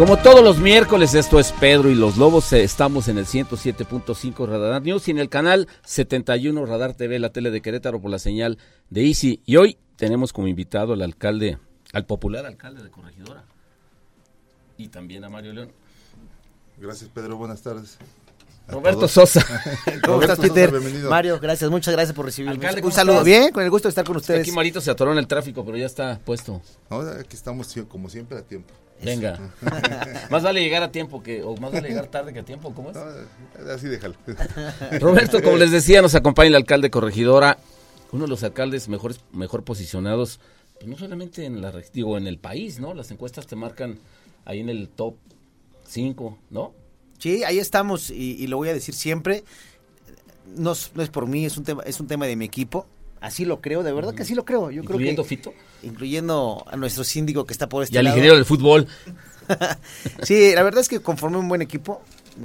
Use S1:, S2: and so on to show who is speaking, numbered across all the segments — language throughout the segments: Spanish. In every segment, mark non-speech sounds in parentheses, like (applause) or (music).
S1: Como todos los miércoles, esto es Pedro y los Lobos. eh, Estamos en el 107.5 Radar News y en el canal 71 Radar TV, la tele de Querétaro, por la señal de Easy. Y hoy tenemos como invitado al alcalde, al popular alcalde de Corregidora. Y también a Mario León.
S2: Gracias, Pedro. Buenas tardes.
S1: Roberto
S2: todos.
S1: Sosa. (laughs)
S3: ¿Cómo
S2: Roberto
S3: estás, Peter?
S2: bienvenido.
S3: Mario, gracias, muchas gracias por recibirme.
S1: Alcalde,
S3: Un
S1: ¿cómo
S3: saludo,
S1: estás?
S3: bien, con el gusto de estar con ustedes.
S1: Aquí Marito se atoró en el tráfico, pero ya está puesto.
S2: No, aquí estamos como siempre a tiempo.
S1: Venga. (laughs) más vale llegar a tiempo que, o más vale llegar tarde que a tiempo, ¿cómo es?
S2: No, así déjalo. (laughs)
S1: Roberto, como les decía, nos acompaña el alcalde de Corregidora, uno de los alcaldes mejores, mejor posicionados, pues no solamente en la digo, en el país, ¿no? Las encuestas te marcan ahí en el top 5, ¿no?
S3: Sí, ahí estamos y, y lo voy a decir siempre. No, es- no es por mí, es un tema, es un tema de mi equipo. Así lo creo, de verdad que así lo creo. Yo
S1: Incluyendo
S3: creo que
S1: Fito
S3: incluyendo a nuestro síndico que está por este
S1: y al
S3: lado.
S1: ingeniero del fútbol. (laughs)
S3: Sí, la verdad es que conformé un buen equipo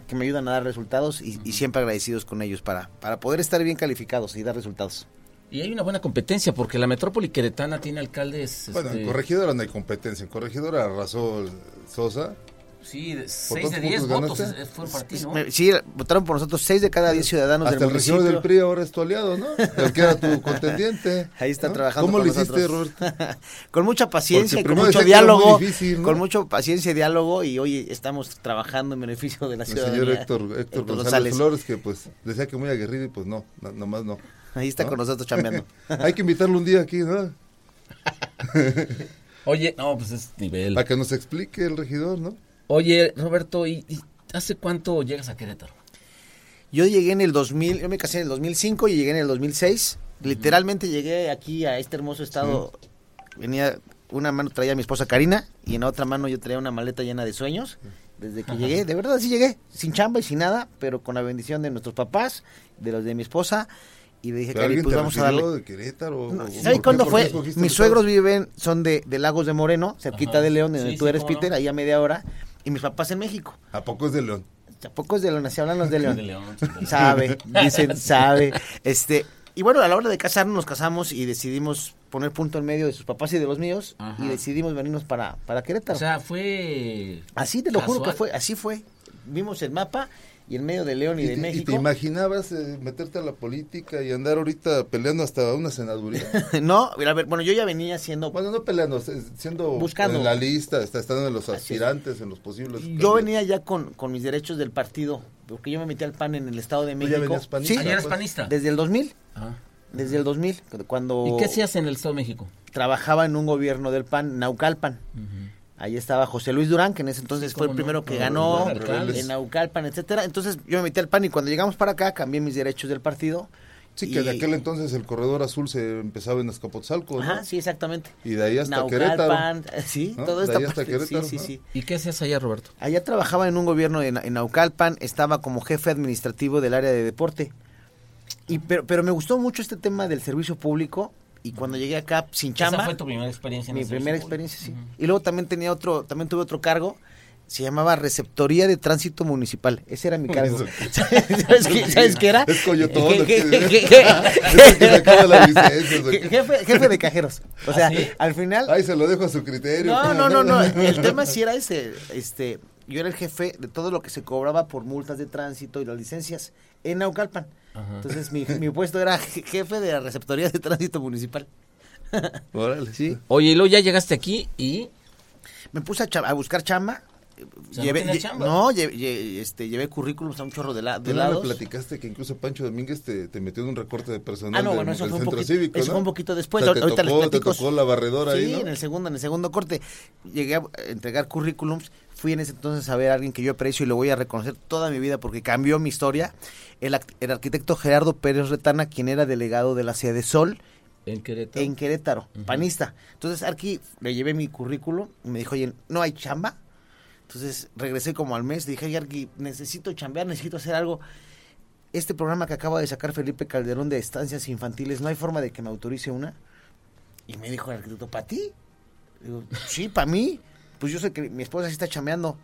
S3: que me ayudan a dar resultados y, y siempre agradecidos con ellos para, para poder estar bien calificados y dar resultados.
S1: Y hay una buena competencia porque la metrópoli queretana tiene alcaldes.
S2: Bueno,
S1: este,
S2: en Corregidora no hay competencia. En Corregidora arrasó Sosa.
S1: Sí, de 6 de
S2: cuántos
S1: 10
S2: puntos
S1: votos
S2: ganaste?
S1: es- fue ¿no?
S3: Me- Sí, votaron por nosotros seis de cada diez ciudadanos
S2: Hasta
S3: del
S2: el regidor del PRI ahora es tu aliado, ¿no? El que era tu (laughs) contendiente.
S3: Ahí está
S2: ¿no?
S3: trabajando
S2: ¿Cómo
S3: con
S2: lo hiciste. Roberto? (laughs)
S3: con mucha paciencia
S2: Porque
S3: con mucho diálogo,
S2: difícil, ¿no?
S3: con mucha paciencia y diálogo y hoy estamos trabajando en beneficio de la
S2: El
S3: ciudadanía.
S2: señor Héctor, Héctor, González, Flores, que pues decía que muy aguerrido y pues no, no nomás no.
S3: Ahí está
S2: ¿No?
S3: con nosotros chambeando. (laughs)
S2: Hay que invitarlo un día aquí, ¿no?
S1: Oye, no, pues es nivel.
S2: Para que nos explique el regidor, ¿no?
S1: Oye, Roberto, ¿y, y hace cuánto llegas a Querétaro?
S3: Yo llegué en el 2000, yo me casé en el 2005 y llegué en el 2006. Literalmente llegué aquí a este hermoso estado. Venía, una mano traía a mi esposa Karina y en la otra mano yo traía una maleta llena de sueños. Desde que llegué, de verdad sí llegué, sin chamba y sin nada, pero con la bendición de nuestros papás, de los de mi esposa. Y le dije, Cari,
S2: ¿Alguien
S3: pues
S2: te
S3: vamos a darle.
S2: de Querétaro?
S3: No,
S2: ¿O-
S3: ¿Sabes cuándo fue? Mis suegros viven, son de, de Lagos de Moreno, cerquita
S1: Ajá.
S3: de León, donde
S1: Sí,
S3: tú
S1: sí,
S3: eres,
S1: cómo no.
S3: Peter, ahí a media hora. Y mis papás en México.
S2: ¿A poco es de León?
S3: Tampoco es de León, así hablan los de León.
S1: De León. sí, de León.
S3: Sabe, (laughs) dicen, sabe. Este, y bueno, a la hora de casarnos, nos casamos y decidimos poner punto en medio de sus papás y de los míos.
S1: Ajá.
S3: Y decidimos venirnos para, para Querétaro.
S1: O sea, fue.
S3: así te lo juro que fue, así fue. Vimos el mapa y en medio de León y,
S2: ¿Y
S3: de
S2: te, y
S3: México.
S2: te imaginabas eh, meterte a la política y andar ahorita peleando hasta una senaduría? (laughs)
S3: no, a ver, bueno, yo ya venía siendo
S2: bueno, no peleando, siendo
S3: Buscando.
S2: en la lista, está estando en los aspirantes, en los posibles.
S3: Yo venía ya con, con mis derechos del partido, porque yo me metí al PAN en el Estado de
S2: ¿Tú
S3: México.
S2: ya venías panista?
S3: Sí,
S1: ¿Ayer eres
S2: pues.
S1: panista?
S3: desde el 2000,
S1: Ah.
S3: desde el 2000, cuando
S1: ¿Y qué se hace en el Estado de México?
S3: trabajaba en un gobierno del PAN, Naucalpan. Ahí estaba José Luis Durán, que en ese entonces
S1: Sí,
S3: fue el
S1: no,
S3: primero que ganó en Naucalpan, etcétera. Entonces yo me metí al PAN y cuando llegamos para acá cambié mis derechos del partido.
S2: Sí, que de
S3: Y-
S2: aquel entonces el corredor azul se empezaba en Azcapotzalco, ¿no?
S3: Ajá, sí, exactamente.
S2: Y de ahí hasta Querétaro.
S3: Naucalpan, eh, sí,
S2: ¿no?
S3: todo
S2: De
S3: esta
S2: ahí hasta
S3: parte,
S2: Querétaro,
S3: sí, sí,
S2: ¿no?
S3: sí.
S1: ¿Y qué hace allá, Roberto?
S3: Allá trabajaba en un gobierno en, en Naucalpan, estaba como jefe administrativo del área de deporte. Y pero, pero me gustó mucho este tema del servicio público y cuando llegué acá sin chamba,
S1: Esa fue tu primera experiencia en
S3: mi primera experiencia, sí. Y luego también tenía otro, también tuve otro cargo, se llamaba Receptoría de Tránsito Municipal. Ese era mi cargo. (laughs) ¿Sabes qué, ¿Sabes qué era?
S2: Es coyotón. (laughs) (laughs)
S3: Jefe, jefe de cajeros. O sea,
S1: ¿Ah, sí?
S3: al final
S2: Ahí se lo dejo a su criterio.
S3: no,
S2: ¿cómo
S3: no, no, no. El tema sí era ese. Este, yo era el jefe de todo lo que se cobraba por multas de tránsito y las licencias en Naucalpan.
S1: Ajá.
S3: Entonces mi, mi puesto era je- jefe de la receptoría de tránsito municipal. (laughs)
S2: Órale.
S3: Sí.
S1: Oye, y luego ya llegaste aquí y
S3: Me puse a, a buscar chamba.
S1: sea, no tenías
S3: lle-
S1: chamba.
S3: no, lle- lle- este, llevé currículums a un chorro de, la, de
S2: Tú no me
S3: lados.
S2: platicaste que incluso Pancho Domínguez te, te metió en un recorte de personal
S3: Ah, no,
S2: del-
S3: bueno, eso
S2: del
S3: fue un
S2: centro
S3: poquito,
S2: cívico,
S3: eso
S2: ¿no?
S3: fue un poquito después.
S2: O sea, te
S3: Ahorita les
S2: tocó, te
S3: platico.
S2: tocó la barredora
S3: sí,
S2: ahí, ¿no?
S3: en el segundo, en el segundo corte. Llegué a entregar currículums. Fui en ese entonces a ver a alguien que yo aprecio y lo voy a reconocer toda mi vida porque cambió mi historia, el, arquitecto Gerardo Pérez Retana, quien era delegado de la Sede Sol
S1: En Querétaro.
S3: en Querétaro, panista. Entonces, Arqui, le llevé mi currículum y me dijo, oye, ¿no hay chamba? Entonces, regresé como al mes, dije, oye, Arqui, necesito chambear, necesito hacer algo. Este programa que acaba de sacar Felipe Calderón de estancias infantiles, ¿no hay forma de que me autorice una? Y me dijo el arquitecto, ¿para ti? Digo, sí, para mí. Pues yo sé que mi esposa sí está chambeando.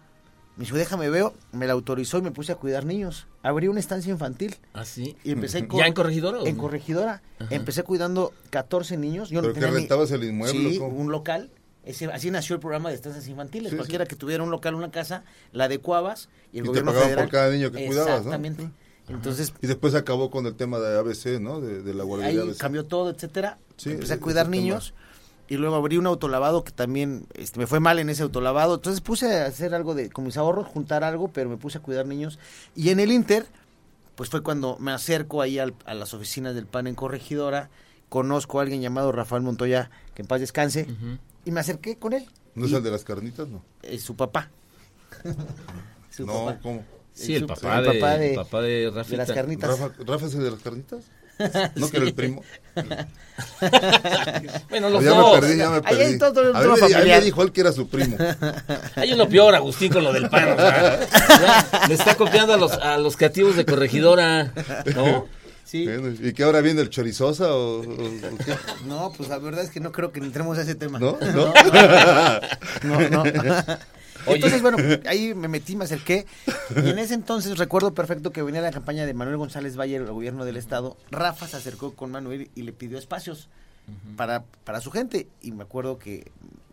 S3: Me dijo, déjame veo, me la autorizó y me puse a cuidar niños. Abrí una estancia infantil
S1: ¿Ah, sí?
S3: y empecé con...
S1: ¿Ya en Corregidora? o
S3: En
S1: no?
S3: Corregidora.
S1: Ajá.
S3: Empecé cuidando 14 niños. Yo no
S2: ¿Pero que
S3: tenía ni-
S2: rentabas el inmueble?
S3: Sí,
S2: cómo?
S3: un local. Ese, así nació el programa de estancias infantiles.
S2: Sí,
S3: Cualquiera
S2: sí.
S3: que tuviera un local, una casa, la adecuabas y el
S2: Y te
S3: gobierno
S2: pagaban
S3: federal.
S2: por cada niño que cuidabas, ¿no?
S3: Exactamente. Entonces,
S2: Y después acabó con el tema de ABC, ¿no? De, de la guardería
S3: ahí
S2: ABC.
S3: cambió todo, etcétera.
S2: Sí,
S3: Empecé a cuidar
S2: tema.
S3: Y luego abrí un autolavado que también este, me fue mal en ese autolavado. Entonces puse a hacer algo de con mis ahorros, juntar algo, pero me puse a cuidar niños. Y en el Inter, pues fue cuando me acerco ahí al- a las oficinas del PAN en Corregidora, conozco a alguien llamado Rafael Montoya, que en paz descanse, y me acerqué con él.
S2: ¿No es el de las carnitas? No.
S3: eh, su papá. (laughs) su
S2: no,
S3: papá.
S2: ¿cómo?
S1: Sí, el
S3: Su-
S1: papá,
S3: el
S1: de,
S3: papá de-
S1: el papá de
S3: De
S1: Rafita.
S3: las carnitas.
S2: ¿Rafa, ¿Rafa es el de las carnitas? (laughs) ¿No que era el primo? (laughs)
S1: Bueno, los
S2: ya
S1: dos.
S2: me perdí, ya me
S3: Ahí
S2: perdí.
S3: hay todo
S2: a, mí
S3: tema
S2: me, a mí
S3: familiar.
S2: me dijo él que era su primo.
S1: Hay uno peor, Agustín, con lo del pan. o sea, ya le está copiando a los, a los creativos de Corregidora, ¿no?
S3: Sí.
S2: Bueno, ¿Y que ahora viene el chorizosa o, o- o qué?
S3: No, pues la verdad es que no creo que entremos a ese tema.
S2: ¿No? ¿No? (laughs)
S3: No, no.
S1: Oye.
S3: Entonces, bueno, ahí me metí, me acerqué. Y en ese entonces recuerdo perfecto que venía la campaña de Manuel González Valle, el gobierno del estado. Rafa se acercó con Manuel y le pidió espacios para, para su gente. Y me acuerdo que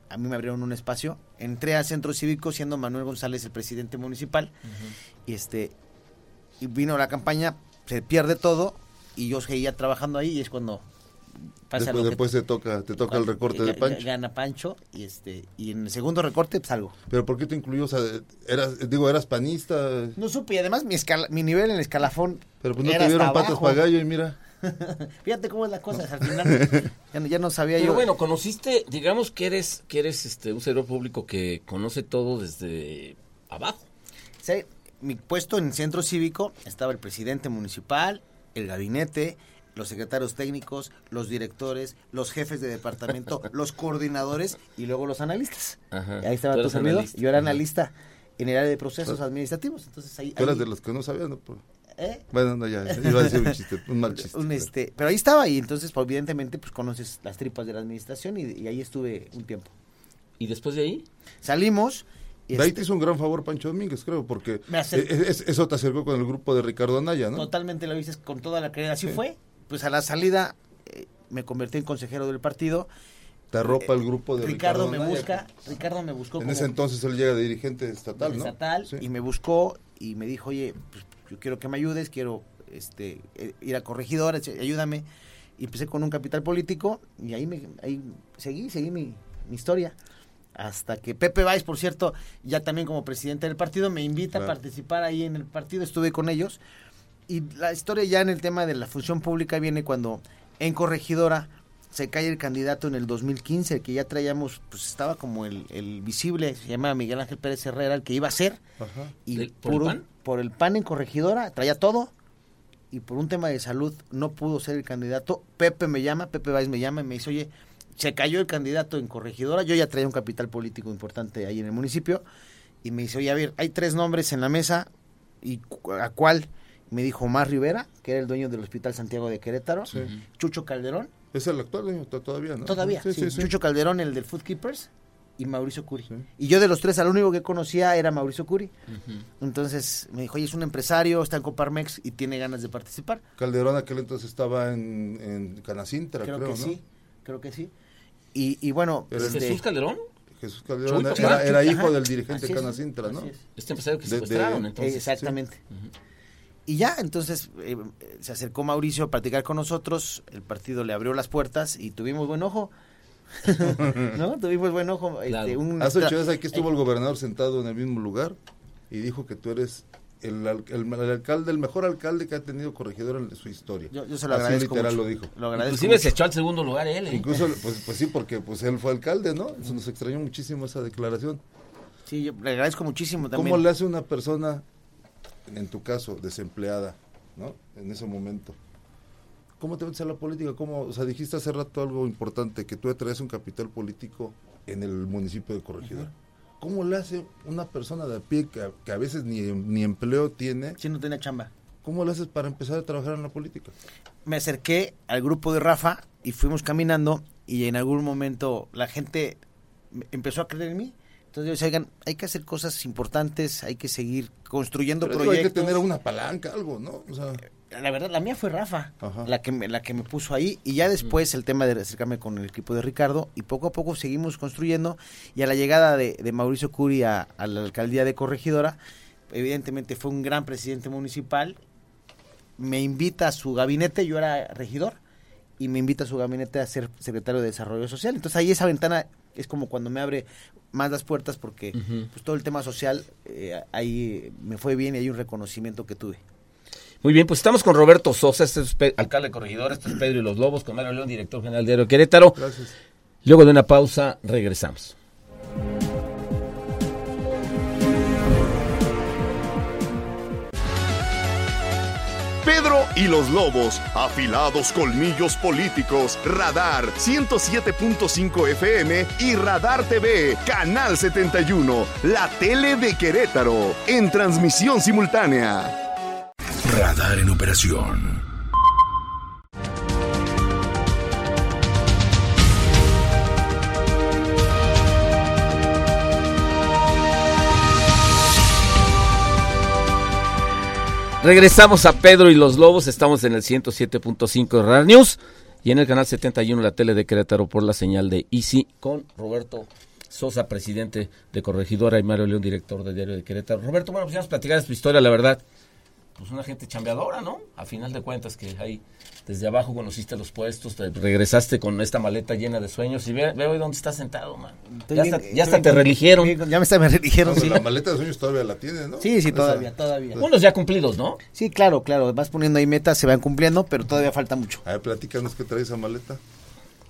S3: a mí me abrieron un espacio. Entré al centro cívico siendo Manuel González el presidente municipal. Y este y vino la campaña, se pierde todo. Y yo seguía trabajando ahí y es cuando pasa
S2: Después,
S3: lo que-
S2: después te toca, te toca el recorte de Pancho.
S3: Gana Pancho y este y en el segundo recorte pues salgo.
S2: Pero ¿por qué te incluyó? O sea, eras, digo, eras panista,
S3: No supe y además mi escala, mi nivel en el escalafón
S2: pero pues no te dieron patas para gallo y mira. (laughs)
S3: Fíjate cómo es la cosa, al final (laughs) ya no, ya no sabía
S1: Pero
S3: yo.
S1: bueno, conociste, digamos que eres, que eres este, un servidor público que conoce todo desde abajo.
S3: Sí, mi puesto en centro cívico estaba el presidente municipal, el gabinete, los secretarios técnicos, los directores, los jefes de departamento, (laughs) los coordinadores y luego los analistas.
S1: Ajá.
S3: Y ahí estaba tu servidor. Yo era analista en el área de procesos administrativos. Entonces ahí,
S2: Tú eras de los que no sabían, ¿no? Pues,
S3: ¿eh?
S2: Bueno, no, ya, iba a decir un chiste, un mal (laughs) chiste.
S3: Un, este, pero ahí estaba y entonces pues, evidentemente pues conoces las tripas de la administración y, y ahí estuve un tiempo.
S1: Y después de ahí,
S3: Salimos y
S2: De ahí
S3: este,
S2: te hizo un gran favor Pancho Domínguez, creo, porque eh, es- eso te acercó con el grupo de Ricardo Anaya, ¿no?
S3: totalmente lo dices con toda la creencia. Así
S2: Sí.
S3: fue. Pues a la salida eh, me convertí en consejero del partido.
S2: Te arropa el grupo de
S3: Ricardo,
S2: Ricardo,
S3: me busca, Ricardo me buscó
S2: En
S3: como
S2: ese entonces él llega de dirigente estatal, ¿no?
S3: estatal
S2: Sí.
S3: y me buscó y me dijo, oye, pues, yo quiero que me ayudes, quiero este eh, ir a corregidora, etc- ayúdame. Y empecé con un capital político y ahí me ahí seguí, seguí mi, mi historia. Hasta que Pepe Valls, por cierto, ya también como presidente del partido, me invita
S2: Claro.
S3: a participar ahí en el partido, estuve con ellos. Y la historia ya en el tema de la función pública viene cuando en Corregidora se cae el candidato en el 2015, el que ya traíamos, pues estaba como el, el visible, se llama Miguel Ángel Pérez Herrera, el que iba a ser.
S2: Ajá.
S3: Y
S1: ¿Del- por el PAN?
S3: por el PAN en Corregidora, traía todo. Y por un tema de salud no pudo ser el candidato. Pepe me llama, Pepe Valls me llama y me dice, oye, se cayó el candidato en Corregidora. Yo ya traía un capital político importante ahí en el municipio. Y me dice, oye, a ver, hay tres nombres en la mesa. ¿Y cu- a cuál? Me dijo Omar Rivera, que era el dueño del Hospital Santiago de Querétaro.
S2: Sí.
S3: Chucho Calderón,
S2: Es el actual dueño to- todavía, ¿no?
S3: todavía.
S2: Sí,
S3: sí,
S2: sí, sí.
S3: Chucho Calderón, el del Food Keepers. Y Mauricio Curi.
S2: Sí.
S3: Y yo de los tres, al único que conocía era Mauricio Curi. Entonces me dijo, oye, es un empresario, está en Coparmex y tiene ganas de participar.
S2: Calderón aquel entonces estaba en, en Canacintra,
S3: Creo,
S2: creo,
S3: que
S2: ¿no?
S3: sí, creo que sí. Y, y bueno, este,
S1: Jesús Calderón,
S2: Jesús Calderón
S1: Chuy,
S2: era, hijo
S3: ajá,
S2: del dirigente Canacintra, ¿no?
S3: es.
S1: este empresario que
S2: De- de-
S1: secuestraron, entonces.
S3: Exactamente. Y ya, entonces eh, se acercó Mauricio a platicar con nosotros, el partido le abrió las puertas y tuvimos buen ojo. (laughs) ¿No? Tuvimos buen ojo. este,
S1: Claro.
S3: un-
S2: Hace ocho días aquí estuvo el gobernador sentado en el mismo lugar y dijo que tú eres el, el- el alcalde, el mejor alcalde que ha tenido corregidor en su historia.
S3: Yo, yo se lo
S2: Así
S3: agradezco
S2: literal
S3: mucho.
S2: lo dijo.
S3: Lo agradezco
S1: Inclusive
S3: mucho.
S1: se echó al segundo lugar él. ¿eh?
S2: Incluso, (laughs) pues, pues sí, porque pues él fue alcalde, ¿no? Eso nos extrañó muchísimo esa declaración.
S3: Sí, yo le agradezco muchísimo también.
S2: ¿Cómo le hace una persona, en tu caso, desempleada, ¿no? En ese momento. ¿Cómo te metes a la política? ¿Cómo, o sea, dijiste hace rato algo importante, que tú traes un capital político en el municipio de Corregidora. ¿Cómo le hace una persona de a pie que a, que a veces ni, ni empleo tiene?
S3: Si no tenía chamba.
S2: ¿Cómo le haces para empezar a trabajar en la política?
S3: Me acerqué al grupo de Rafa y fuimos caminando y en algún momento la gente empezó a creer en mí. Entonces yo decía, oigan, hay que hacer cosas importantes, hay que seguir construyendo
S2: Pero digo,
S3: proyectos.
S2: hay que tener una palanca, algo, ¿no? O sea,
S3: La verdad, la mía fue Rafa,
S2: Ajá.
S3: la que, me, la que me puso ahí. Y ya después el tema de acercarme con el equipo de Ricardo. Y poco a poco seguimos construyendo. Y a la llegada de, de Mauricio Curi a, a la alcaldía de Corregidora, evidentemente fue un gran presidente municipal. Me invita a su gabinete, yo era regidor, y me invita a su gabinete a ser secretario de Desarrollo Social. Entonces ahí esa ventana es como cuando me abre más las puertas porque pues todo el tema social eh, ahí me fue bien y hay un reconocimiento que tuve.
S1: Muy bien, pues estamos con Roberto Sosa, este es alcalde corregidor, este es Pedro y los Lobos, con Mario León, director general de Aero Querétaro.
S2: gracias.
S1: Luego de una pausa, regresamos.
S4: Pedro y los Lobos, afilados colmillos políticos, Radar 107.5 FM y Radar TV, Canal 71, la tele de Querétaro, en transmisión simultánea.
S5: Radar en operación.
S1: Regresamos a Pedro y los Lobos, estamos en el 107.5 de Radar News y en el canal 71 la tele de Querétaro por la señal de Easy con Roberto Sosa, presidente de Corregidora y Mario León, director del diario de Querétaro. Roberto, bueno, pues ya nos platicar tu historia, la verdad. Pues una gente chambeadora, ¿no? A final de cuentas que ahí desde abajo conociste los puestos, te regresaste con esta maleta llena de sueños y ve, ve hoy dónde estás sentado, man.
S3: Estoy
S1: Ya
S3: bien-
S1: hasta, ya
S3: estoy
S1: hasta
S3: bien
S1: te religieron.
S3: Ya me, está, me religieron,
S2: No,
S3: sí.
S2: La maleta de sueños todavía la tiene, ¿no?
S3: Sí, sí, todavía, todavía.
S1: Unos ya cumplidos, ¿no?
S3: Sí, claro, claro. Vas poniendo ahí metas, se van cumpliendo, pero todavía falta mucho.
S2: A ver, platícanos qué trae esa maleta.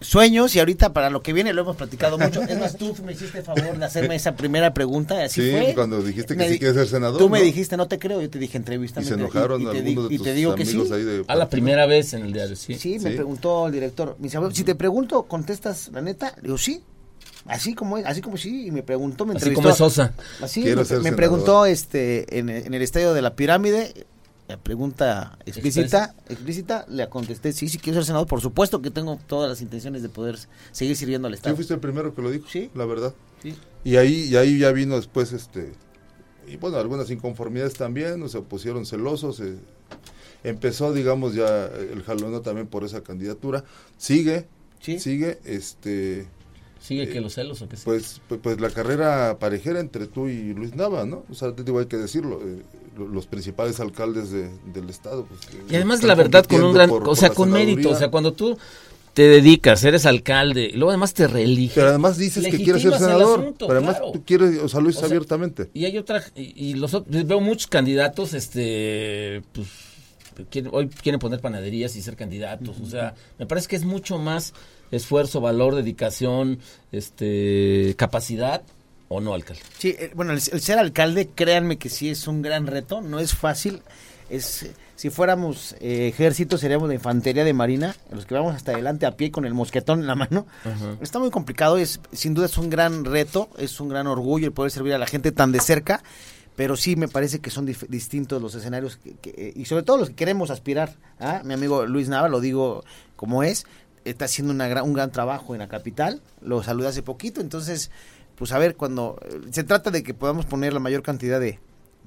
S3: Sueños y ahorita para lo que viene lo hemos platicado mucho. Es más, tú me hiciste favor de hacerme esa primera pregunta. Así
S2: Sí,
S3: fue.
S2: cuando dijiste que
S3: Me
S2: sí quieres ser senador,
S3: Tú me dijiste, no te creo. Yo te dije, entrevista.
S2: Y se enojaron
S3: te,
S2: algunos
S3: di-
S2: de
S3: y
S2: tus
S3: te digo que sí.
S2: amigos ahí de
S1: A la primera vez en el diario, sí.
S3: Sí, me
S2: Sí.
S3: preguntó el director. Me dice, si te pregunto, ¿contestas la neta? Le digo, sí. Así como es, así como sí. Y me preguntó, me
S1: Así
S3: entrevistó.
S1: como es Sosa.
S3: Así,
S2: Quiero
S3: me, me preguntó este en, en el estadio de la pirámide, la pregunta explícita, explícita, le contesté, sí, sí quiero ser senador, por supuesto que tengo todas las intenciones de poder seguir sirviendo al
S2: Tú
S3: Estado.
S2: fuiste el primero que lo dijo,
S3: Sí.
S2: la verdad.
S3: Sí.
S2: Y ahí, y ahí ya vino después, este, y bueno, algunas inconformidades también, o se pusieron celosos. eh, empezó, digamos, ya el jaloneo también por esa candidatura. Sigue,
S3: Sí.
S2: sigue, este,
S1: ¿Sigue que los celos o qué
S2: pues, pues, pues la carrera parejera entre tú y Luis Nava, ¿no? O sea, te digo, hay que decirlo, eh, lo- los principales alcaldes de- del estado. pues, eh,
S1: Y además, la verdad, con un gran,
S2: por-
S1: o sea, con mérito, o sea, cuando tú te dedicas, eres alcalde, y luego además te reeliges.
S2: Pero además dices que quieres ser senador,
S1: asunto,
S2: pero además
S1: claro.
S2: tú quieres, o sea, lo dices
S1: O sea,
S2: abiertamente.
S1: Y hay otra, y, y los veo muchos candidatos, este, pues, quieren- hoy quieren poner panaderías y ser candidatos, o sea, me parece que es mucho más esfuerzo, valor, dedicación, este, capacidad, o no, alcalde.
S3: Sí, eh, bueno, el, el ser alcalde, créanme que sí es un gran reto, no es fácil. Es si fuéramos eh, ejército seríamos de infantería de marina, los que vamos hasta adelante a pie con el mosquetón en la mano. Está muy complicado, es sin duda es un gran reto, es un gran orgullo el poder servir a la gente tan de cerca, pero sí me parece que son distintos los escenarios eh, y sobre todo los que queremos aspirar. ¿ah? Mi amigo Luis Nava, lo digo como es, está haciendo una gran- un gran trabajo en la capital, lo saludé hace poquito, entonces pues a ver, cuando eh, se trata de que podamos poner la mayor cantidad de,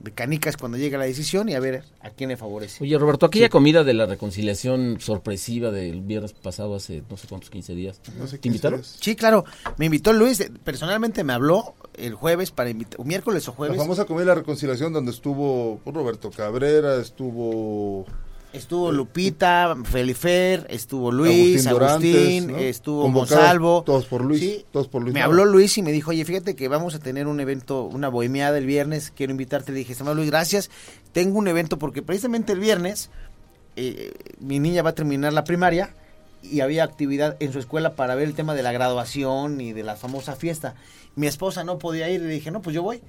S3: de canicas cuando llegue la decisión y a ver a quién le favorece.
S1: Oye, Roberto, aquella comida de la reconciliación sorpresiva del viernes pasado, hace no sé cuántos, 15 días,
S2: No sé
S1: ¿te invitaron?
S3: Sí, claro, me invitó Luis, personalmente me habló el jueves para invitar, miércoles o
S2: La
S3: jueves,
S2: famosa comida de la reconciliación donde estuvo Roberto Cabrera, estuvo
S3: estuvo Lupita, Felifer, estuvo Luis,
S2: Agustín
S3: Agustín,
S2: Dorantes, ¿no?
S3: estuvo
S2: Convocados
S3: Monsalvo.
S2: todos por Luis,
S3: Sí,
S2: todos por Luis
S3: Me habló Luis y me dijo, oye, fíjate que vamos a tener un evento, una bohemiada el viernes, quiero invitarte. Le dije, estimado Luis, gracias. Tengo un evento porque precisamente el viernes eh, mi niña va a terminar la primaria y había actividad en su escuela para ver el tema de la graduación y de la famosa fiesta. Mi esposa no podía ir y le dije, no, pues yo voy.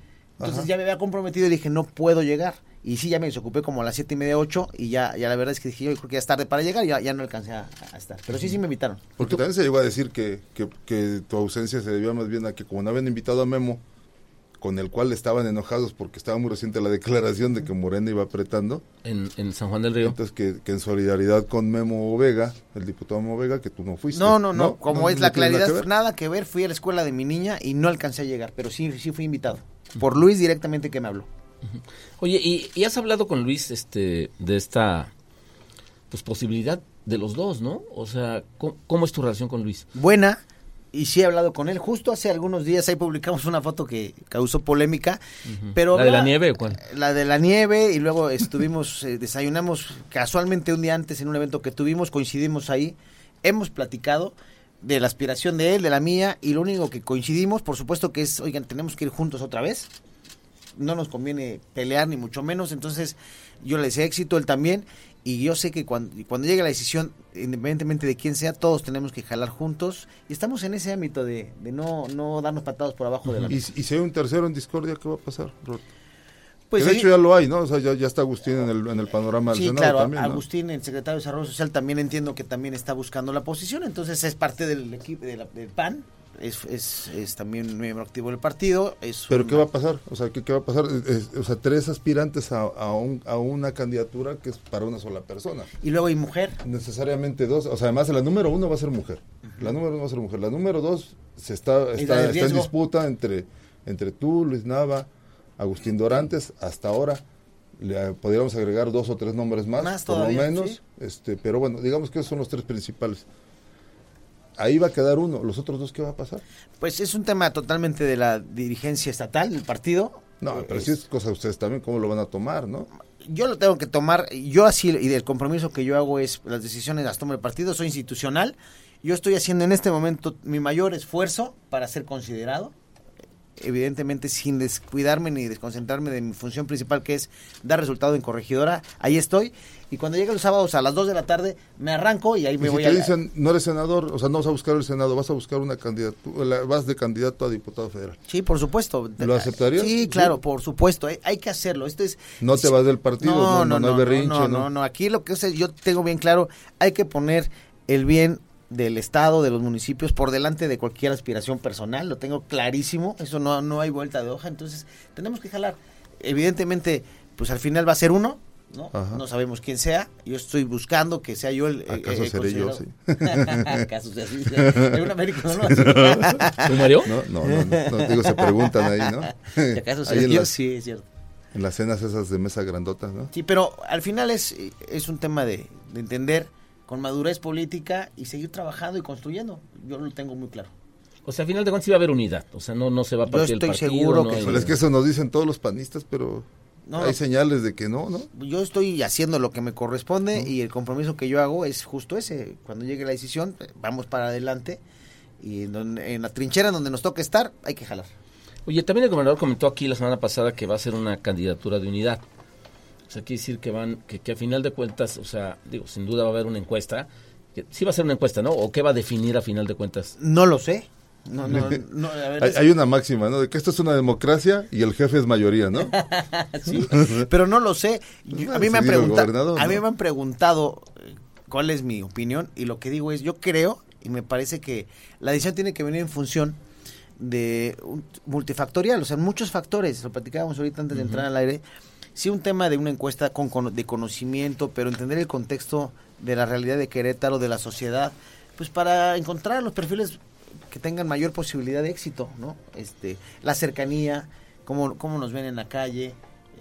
S3: Entonces
S2: Ajá.
S3: ya me había comprometido y dije, no puedo llegar. Y sí, ya me desocupé como a las siete y media, ocho, y ya, ya la verdad es que dije, yo creo que ya es tarde para llegar, y ya, ya no alcancé a, a estar. Pero sí, sí me invitaron.
S2: Porque también se llegó a decir que, que, que tu ausencia se debía más bien a que como no habían invitado a Memo, con el cual estaban enojados porque estaba muy reciente la (laughs) declaración de que Morena iba apretando,
S1: En, en San Juan del Río.
S2: entonces que, que en solidaridad con Memo Vega, el diputado Memo Vega, que tú no fuiste.
S3: No, no, no, como es la
S2: nada
S3: claridad,
S2: que
S3: nada que ver, fui a la escuela de mi niña y no alcancé a llegar, pero sí, sí fui invitado. Por Luis directamente que me habló.
S1: Oye, y, y has hablado con Luis este, de esta pues posibilidad de los dos, ¿no? O sea, ¿cómo, cómo es tu relación con Luis?
S3: buena y sí he hablado con él. Justo hace algunos días ahí publicamos una foto que causó polémica, pero
S1: ¿La de la nieve o cuál?
S3: La de la nieve y luego estuvimos, (laughs) eh, desayunamos casualmente un día antes en un evento que tuvimos, coincidimos ahí, hemos platicado de la aspiración de él, de la mía y lo único que coincidimos, por supuesto que es, oigan, tenemos que ir juntos otra vez. No nos conviene pelear ni mucho menos, entonces yo le deseo éxito, él también, y yo sé que cuando, cuando llegue la decisión, independientemente de quién sea, todos tenemos que jalar juntos y estamos en ese ámbito de, de no, no darnos patados por abajo de la
S2: Y, y si hay un tercero en discordia, ¿qué va a pasar?
S3: Pues
S2: de hecho ya lo hay, ¿no? O sea, ya, ya está Agustín en el, en el panorama del
S3: Sí,
S2: Senado
S3: claro,
S2: también, ¿no?
S3: Agustín, el secretario de Desarrollo Social, también entiendo que también está buscando la posición, entonces es parte del equipo de del PAN, es, es, es también miembro activo del partido. Es
S2: Pero
S3: una-
S2: ¿qué va a pasar? O sea, ¿qué, qué va a pasar? Es- o sea, tres aspirantes a, a, un- a una candidatura que es para una sola persona.
S3: Y luego hay mujer.
S2: Necesariamente dos. O sea, además la número uno va a ser mujer. La número uno va a ser mujer. La número dos se está,
S3: Es
S2: está, está en disputa entre, entre tú, Luis Nava, Agustín Dorantes, hasta ahora. Le, podríamos agregar dos o tres nombres más,
S3: Más
S2: por lo menos.
S3: sí.
S2: este Pero bueno, digamos que esos son los tres principales. Ahí va a quedar uno. ¿Los otros dos qué va a pasar?
S3: Pues es un tema totalmente de la dirigencia estatal, del partido.
S2: No, pero si es cosa de ustedes también, ¿cómo lo van a tomar, no?
S3: yo lo tengo que tomar, yo así, y del compromiso que yo hago es, las decisiones las tomo el partido, soy institucional, yo estoy haciendo en este momento mi mayor esfuerzo para ser considerado, evidentemente sin descuidarme ni desconcentrarme de mi función principal que es dar resultado en corregidora, ahí estoy, y cuando llegue los sábados a las 2 de la tarde me arranco y ahí
S2: Y
S3: me
S2: si
S3: voy
S2: te
S3: a...
S2: dicen, no eres senador, o sea, no vas a buscar el Senado, vas a buscar una candidatura, vas de candidato a diputado federal.
S3: Sí, por supuesto.
S2: ¿Lo aceptarías?
S3: Sí, claro,
S2: Sí.
S3: por supuesto. Hay, hay que hacerlo. Esto es.
S2: No te vas del partido, no, no, no hay berrinche,
S3: no,
S2: ¿no?
S3: no, no. Aquí lo que es, yo tengo bien claro, hay que poner el bien del estado, de los municipios por delante de cualquier aspiración personal. Lo tengo clarísimo. Eso no, no hay vuelta de hoja. Entonces tenemos que jalar. Evidentemente, pues al final va a ser uno. ¿no?
S2: Ajá.
S3: no sabemos quién sea. Yo estoy buscando que sea yo el.
S2: ¿Acaso
S3: eh, eh,
S2: seré yo?
S3: considerado. (laughs) ¿Acaso sea así? (laughs) Americano, ¿no?
S1: ¿Tú, Mario?
S2: No, no, no, no, no, digo, se preguntan ahí, ¿no?
S3: ¿Y ¿Acaso
S2: en
S3: yo?
S2: las,
S3: Sí, es cierto.
S2: en las cenas esas de mesa grandota, ¿no?
S3: Sí, pero al final es, es un tema de, de entender con madurez política y seguir trabajando y construyendo. Yo lo tengo muy claro.
S1: O sea, al final de cuentas sí va a haber unidad. O sea, no, no se va a
S3: Yo
S1: partir
S3: estoy
S1: el partido.
S3: seguro
S1: no
S3: que
S1: hay-
S3: sí.
S2: Pero es que eso nos dicen todos los panistas, pero
S3: No,
S2: hay señales de que no, ¿no?
S3: Yo estoy haciendo lo que me corresponde y el compromiso que yo hago es justo ese. Cuando llegue la decisión, vamos para adelante y en, donde- en la trinchera donde nos toca estar, hay que jalar.
S1: Oye, también el gobernador comentó aquí la semana pasada que va a ser una candidatura de unidad. O sea, quiere decir que van, que, que a final de cuentas, o sea, digo, sin duda va a haber una encuesta. Que, sí va a ser una encuesta, ¿no? ¿O qué va a definir a final de cuentas?
S3: No lo sé. No, (laughs) no, no, a ver,
S2: Hay,
S3: es-
S2: hay una máxima, ¿no? De que esto es una democracia y el jefe es mayoría, ¿no? (laughs)
S3: Sí, (laughs) pero no lo sé. Yo- a mí me han preguntado, a mí me han preguntado eh, cuál es mi opinión y lo que digo es, yo creo y me parece que la decisión tiene que venir en función de multifactorial, o sea, muchos factores, lo platicábamos ahorita antes de entrar al aire, sí un tema de una encuesta con, con- de conocimiento, pero entender el contexto de la realidad de Querétaro, de la sociedad, pues para encontrar los perfiles que tengan mayor posibilidad de éxito, ¿no? Este, la cercanía, cómo, cómo nos ven en la calle,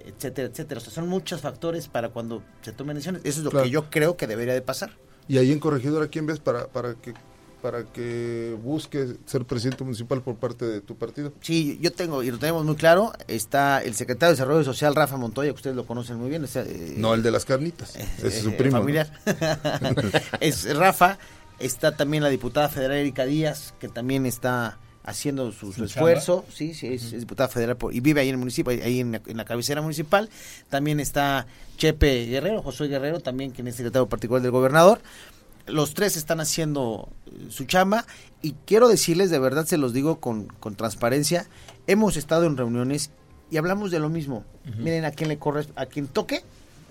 S3: etcétera, etcétera. O sea, son muchos factores para cuando se tomen decisiones. Eso es lo
S2: Claro.
S3: que yo creo que debería de pasar.
S2: Y ahí en Corregidora, ¿quién ves para, para que para que busque ser presidente municipal por parte de tu partido?
S3: Sí, yo tengo, y lo tenemos muy claro, está el secretario de Desarrollo Social, Rafa Montoya, que ustedes lo conocen muy bien. está, eh,
S2: No, el de las carnitas. Ese es su
S3: eh,
S2: primo. ¿no?
S3: familiar. (laughs) (laughs) es Rafa, está también la diputada federal Erika Díaz, que también está haciendo su, su esfuerzo, sí, sí, es, es diputada federal por- y vive ahí en el municipio, ahí en la, en la cabecera municipal. También está Chepe Guerrero, Josué Guerrero, también quien es secretario particular del gobernador. Los tres están haciendo eh, su chamba y quiero decirles, de verdad se los digo con, con transparencia, hemos estado en reuniones y hablamos de lo mismo. Miren, a quien le corre, a quien toque,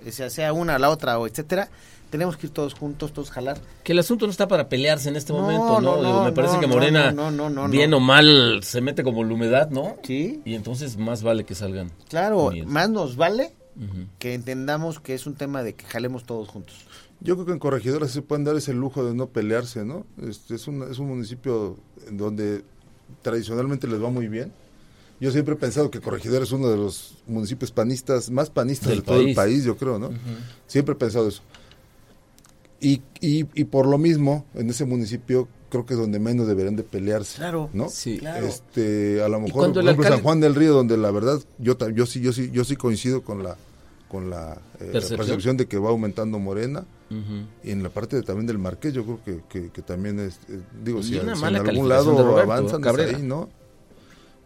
S3: o sea, sea una, la otra o etcétera, tenemos que ir todos juntos, todos jalar.
S1: Que el asunto no está para pelearse en este
S3: No,
S1: momento, ¿no?
S3: no,
S1: Digo,
S3: no,
S1: me parece que Morena, bien o mal, se mete como la humedad, ¿no?
S3: Sí.
S1: Y entonces más vale que salgan.
S3: Claro,
S1: unidos.
S3: más nos vale Que entendamos que es un tema de que jalemos todos juntos.
S2: Yo creo que en Corregidora se pueden dar ese lujo de no pelearse, ¿no? Este, es, un, es un municipio en donde tradicionalmente les va muy bien. Yo siempre he pensado que Corregidora es uno de los municipios panistas, más panistas
S1: Del
S2: de todo el
S1: país.
S2: yo creo, ¿no? Siempre he pensado eso. Y, y, y por lo mismo, en ese municipio creo que es donde menos deberían de pelearse,
S3: Claro.
S2: ¿no?
S1: Sí.
S3: Claro.
S2: Este, a lo mejor, por ejemplo, San Juan del Río, donde la verdad, yo, yo sí, yo sí, yo sí coincido con la, con la eh,
S1: Percepción.
S2: percepción de que va aumentando Morena. Y en la parte de- también del Marqués, yo creo que, que, que también es, eh, digo, si, en algún lado
S1: Roberto
S2: avanzan ahí, ¿no?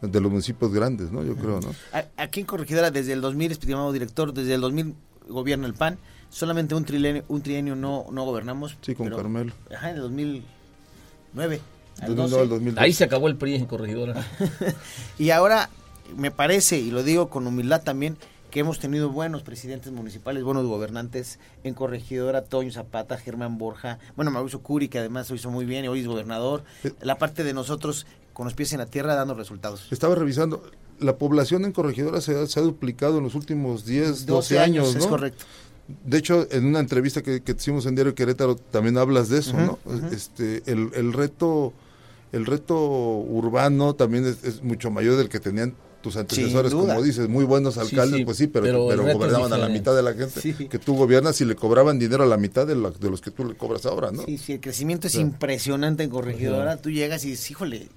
S2: De los municipios grandes, ¿no? Yo creo, ¿no?
S3: Aquí en Corregidora, desde el 2000, estimado director, desde el 2000 gobierna el PAN, solamente un trienio, un trienio no, no gobernamos.
S2: Sí, con
S3: pero-
S2: Carmelo.
S3: Ajá, en el 2009. al
S2: 2009
S3: 12.
S2: al 2012.
S1: Ahí se acabó el PRI en Corregidora. (laughs)
S3: Y ahora me parece, y lo digo con humildad también, que hemos tenido buenos presidentes municipales, buenos gobernantes en Corregidora, Toño Zapata, Germán Borja, bueno, Mauricio Curi, que además lo hizo muy bien y hoy es gobernador. La parte de nosotros con los pies en la tierra dando resultados.
S2: Estaba revisando, la población en Corregidora se ha, se ha duplicado en los últimos 10, 12, años, ¿no?
S3: es correcto.
S2: De hecho, en una entrevista que, que hicimos en Diario Querétaro también hablas de eso, ¿no? Este, el, el reto, el reto urbano también es, es mucho mayor del que tenían tus antecesores, como dices, muy buenos alcaldes,
S1: sí,
S2: pues sí, pero,
S1: pero
S2: gobernaban a la mitad de la gente
S3: Sí.
S2: que tú gobiernas y le cobraban dinero a la mitad de, la- de los que tú le cobras ahora, ¿no?
S3: Sí, sí, el crecimiento es impresionante en Corregidora. Tú llegas y dices, híjole,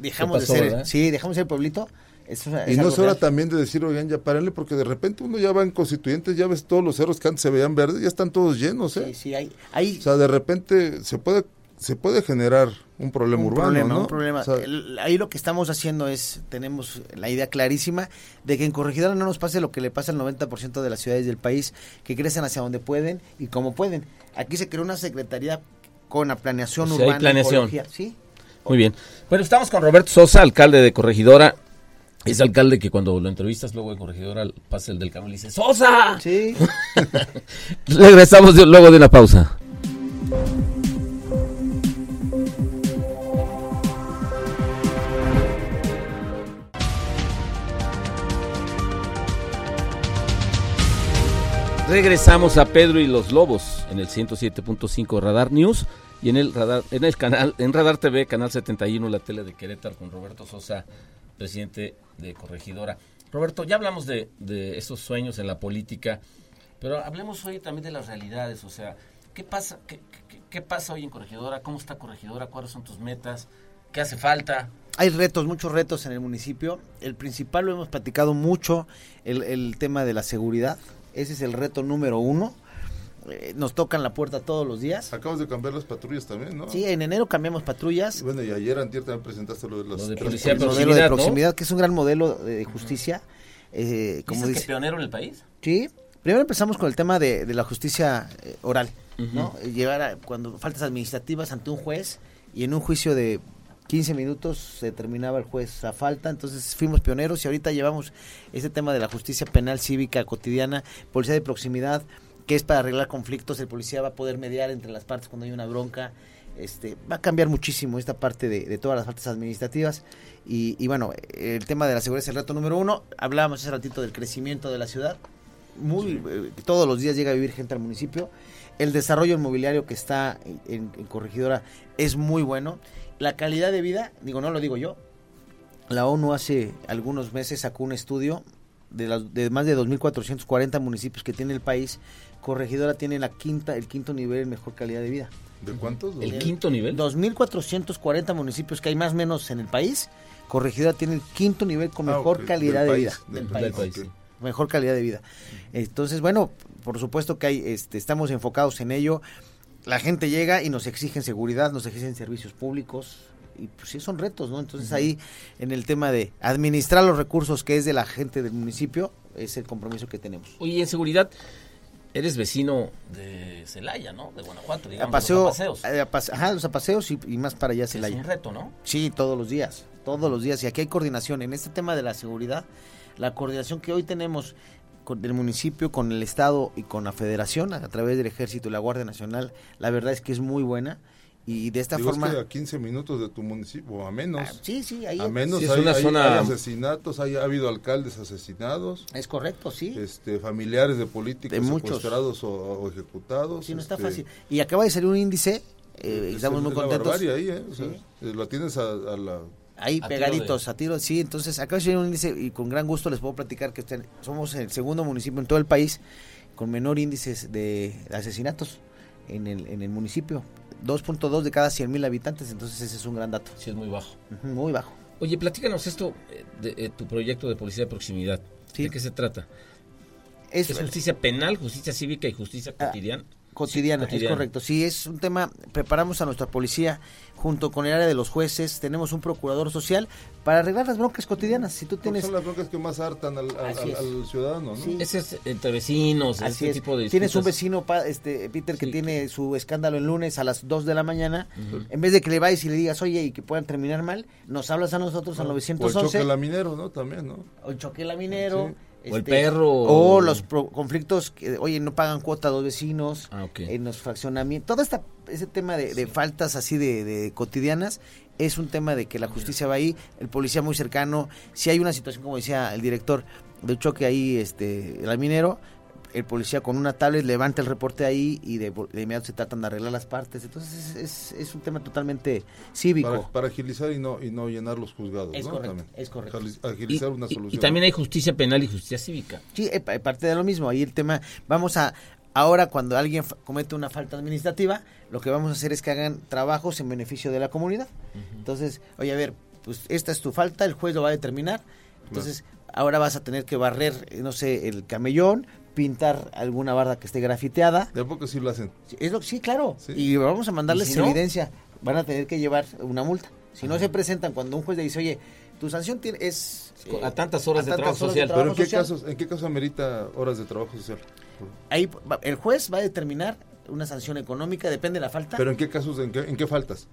S3: dejamos
S1: pasó,
S3: de ser,
S1: verdad?
S3: sí, dejamos de ser pueblito. Eso es
S2: Y no es hora
S3: real.
S2: también de decir, oigan, ya párenle, porque de repente uno ya va en constituyentes, ya ves todos los cerros que antes se veían verdes, ya están todos llenos, ¿eh?
S3: Sí, sí, hay, hay
S2: O sea, de repente se puede se puede generar un problema
S3: un
S2: urbano,
S3: problema,
S2: ¿no?
S3: un problema.
S2: O sea,
S3: El- ahí lo que estamos haciendo es, tenemos la idea clarísima de que en Corregidora no nos pase lo que le pasa al 90% de las ciudades del país, que crecen hacia donde pueden y como pueden. Aquí se creó una secretaría con la planeación
S1: O sea, hay
S3: urbana,
S1: planeación.
S3: ecología, sí.
S1: Muy bien. Bueno, estamos con Roberto Sosa, alcalde de Corregidora. Es alcalde que cuando lo entrevistas luego de Corregidora pasa el del camión y dice ¡Sosa!
S3: Sí. (laughs)
S1: Regresamos de- luego de una pausa. Regresamos a Pedro y los Lobos en el 107.5 Radar News y en el radar en el canal en Radar TV canal 71 la tele de Querétaro con Roberto Sosa, presidente de Corregidora. Roberto, ya hablamos de, de esos sueños en la política, pero hablemos hoy también de las realidades, o sea, ¿qué pasa qué, qué- qué pasa hoy en Corregidora? ¿Cómo está Corregidora? ¿Cuáles son tus metas? ¿Qué hace falta?
S3: Hay retos, muchos retos en el municipio. El principal lo hemos platicado mucho, el, el tema de la seguridad. Ese es el reto número uno. Eh, nos tocan la puerta todos los días.
S2: acabas de cambiar las patrullas también, ¿no?
S3: Sí, en enero cambiamos patrullas.
S2: Y bueno, y ayer antier también presentaste lo de las
S1: Lo de
S2: tres
S1: policía
S3: El
S1: de
S2: policías.
S3: modelo de
S1: proximidad, ¿no?
S3: proximidad, que es un gran modelo de justicia. Eh, como
S1: ¿Dices que
S3: dice.
S1: pionero en el país?
S3: Sí, primero empezamos con el tema de, de la justicia eh, oral, ¿no? Llevar a, cuando faltas administrativas ante un juez y en un juicio de 15 minutos se terminaba el juez a falta, entonces fuimos pioneros y ahorita llevamos ese tema de la justicia penal cívica cotidiana, policía de proximidad, que es para arreglar conflictos, el policía va a poder mediar entre las partes cuando hay una bronca, este, va a cambiar muchísimo esta parte de, de todas las faltas administrativas y, y bueno, el tema de la seguridad es el reto número uno, hablábamos hace ratito del crecimiento de la ciudad, muy eh, todos los días llega a vivir gente al municipio. El desarrollo inmobiliario que está en, en Corregidora es muy bueno. La calidad de vida, digo, no lo digo yo. La ONU hace algunos meses sacó un estudio de, las, de más de 2.440 municipios que tiene el país. Corregidora tiene la quinta, el quinto nivel en mejor calidad de vida.
S2: ¿De cuántos?
S1: ¿El
S2: Dos-
S1: quinto nivel?
S3: 2.440 municipios que hay más o menos en el país. Corregidora tiene el quinto nivel con
S2: Ah,
S3: mejor calidad
S2: del
S3: de
S2: país,
S3: vida.
S2: del
S3: del
S2: país,
S1: Del país,
S2: ok.
S3: Mejor calidad de vida. Entonces, bueno, por supuesto que hay, este, estamos enfocados en ello. La gente llega y nos exigen seguridad, nos exigen servicios públicos y pues sí son retos, ¿no? Entonces ahí en el tema de administrar los recursos que es de la gente del municipio es el compromiso que tenemos.
S1: Oye, en seguridad, eres vecino de Celaya, ¿no? De Guanajuato, digamos, los apaseos.
S3: eh, a ajá, los apaseos y, y más para allá
S1: Es
S3: Celaya.
S1: un reto, ¿no?
S3: Sí, todos los días, todos los días. Y aquí hay coordinación. En este tema de la seguridad, la coordinación que hoy tenemos con el municipio, con el Estado y con la Federación, a través del Ejército y la Guardia Nacional, la verdad es que es muy buena. Y de esta
S2: Digo, es
S3: forma...
S2: que a 15 minutos de tu municipio, o a menos.
S3: Ah, sí, sí, ahí
S2: a menos
S1: Sí, es
S2: hay,
S1: una
S2: hay-
S1: zona-
S2: hay asesinatos, hay, ha habido alcaldes asesinados,
S3: es correcto, sí.
S2: este, familiares de políticos
S3: De muchos.
S2: secuestrados o, o ejecutados.
S3: Sí, no está
S2: este,
S3: fácil. Y acaba de salir un índice, eh,
S2: es-
S3: estamos
S2: es
S3: muy contentos.
S2: ahí, ¿eh? O sea,
S3: Sí.
S2: eh, lo tienes a, a la...
S3: Ahí
S1: A tiro
S3: pegaditos,
S1: de-
S3: a tiro, sí, entonces acá un índice y con gran gusto les puedo platicar que estén- somos el segundo municipio en todo el país con menor índice de asesinatos en el, en el municipio. 2.2 de cada 100 mil habitantes, entonces ese es un gran dato.
S1: Sí, es muy bajo.
S3: Muy bajo.
S1: Oye, platícanos esto eh, de, eh, tu proyecto de policía de proximidad.
S3: Sí.
S1: ¿De qué se trata?
S3: Es,
S1: ¿Es justicia penal, justicia cívica y justicia
S3: Ah,
S1: cotidiana?
S3: cotidiana,
S1: Sí, cotidiana.
S3: es correcto. Sí, es un tema, preparamos a nuestra policía junto con el área de los jueces, tenemos un procurador social para arreglar las broncas cotidianas. Si tú tienes
S2: Son las broncas que más hartan al, al- al- al ciudadano, ¿no?
S3: Sí.
S1: Ese es entre vecinos,
S3: Así
S1: este
S3: es.
S1: tipo de
S3: Tienes un
S1: disputas.
S3: vecino, pa- este, Peter, que
S1: Sí.
S3: tiene su escándalo el lunes a las 2 de la mañana.
S1: Ujú.
S3: En vez de que le vayas y le digas, oye, y que puedan terminar mal, nos hablas a nosotros al
S2: O el
S3: 911.
S2: choque laminero, ¿no? También, ¿no?
S3: o el choque laminero.
S2: Sí.
S1: O el perro.
S3: O los pro- conflictos, que, oye, no pagan cuota a dos vecinos.
S1: Ah, ok.
S3: En los fraccionamientos. Todo esta, ese tema de, de faltas así de, de cotidianas es un tema de que la justicia va ahí, el policía muy cercano. Si hay una situación, como decía el director, de choque ahí, este, el minero, el policía con una tablet levanta el reporte ahí y de, de inmediato se tratan de arreglar las partes. Entonces es, es, es un tema totalmente cívico.
S2: Para, para agilizar y no y no llenar los juzgados,
S3: Es
S2: ¿no?
S3: correcto,
S2: También.
S3: es correcto.
S2: Agili-
S1: Y,
S2: Agilizar una solución.
S1: y también hay justicia penal y justicia cívica.
S3: Sí, eh, pa- parte de lo mismo. Ahí el tema, vamos a, ahora cuando alguien comete una falta administrativa, lo que vamos a hacer es que hagan trabajos en beneficio de la comunidad. Entonces, oye, a ver, pues esta es tu falta, el juez lo va a determinar. Entonces, ahora vas a tener que barrer, eh, no sé, el camellón, pintar alguna barda que esté grafiteada.
S2: De a poco sí lo hacen.
S3: Sí, Es lo, sí, claro.
S2: Sí.
S3: Y vamos a mandarles
S1: ¿Y si no?
S3: evidencia. Van a tener que llevar una multa. Si no se presentan cuando un juez le dice, oye, tu sanción tiene, es... eh,
S1: A tantas horas de trabajo
S3: horas
S1: social.
S2: Pero ¿en qué
S3: social".
S2: casos en qué casos amerita horas de trabajo social?
S3: Ahí va- el juez va a determinar una sanción económica, depende de la falta.
S2: Pero en qué casos en qué, en qué faltas?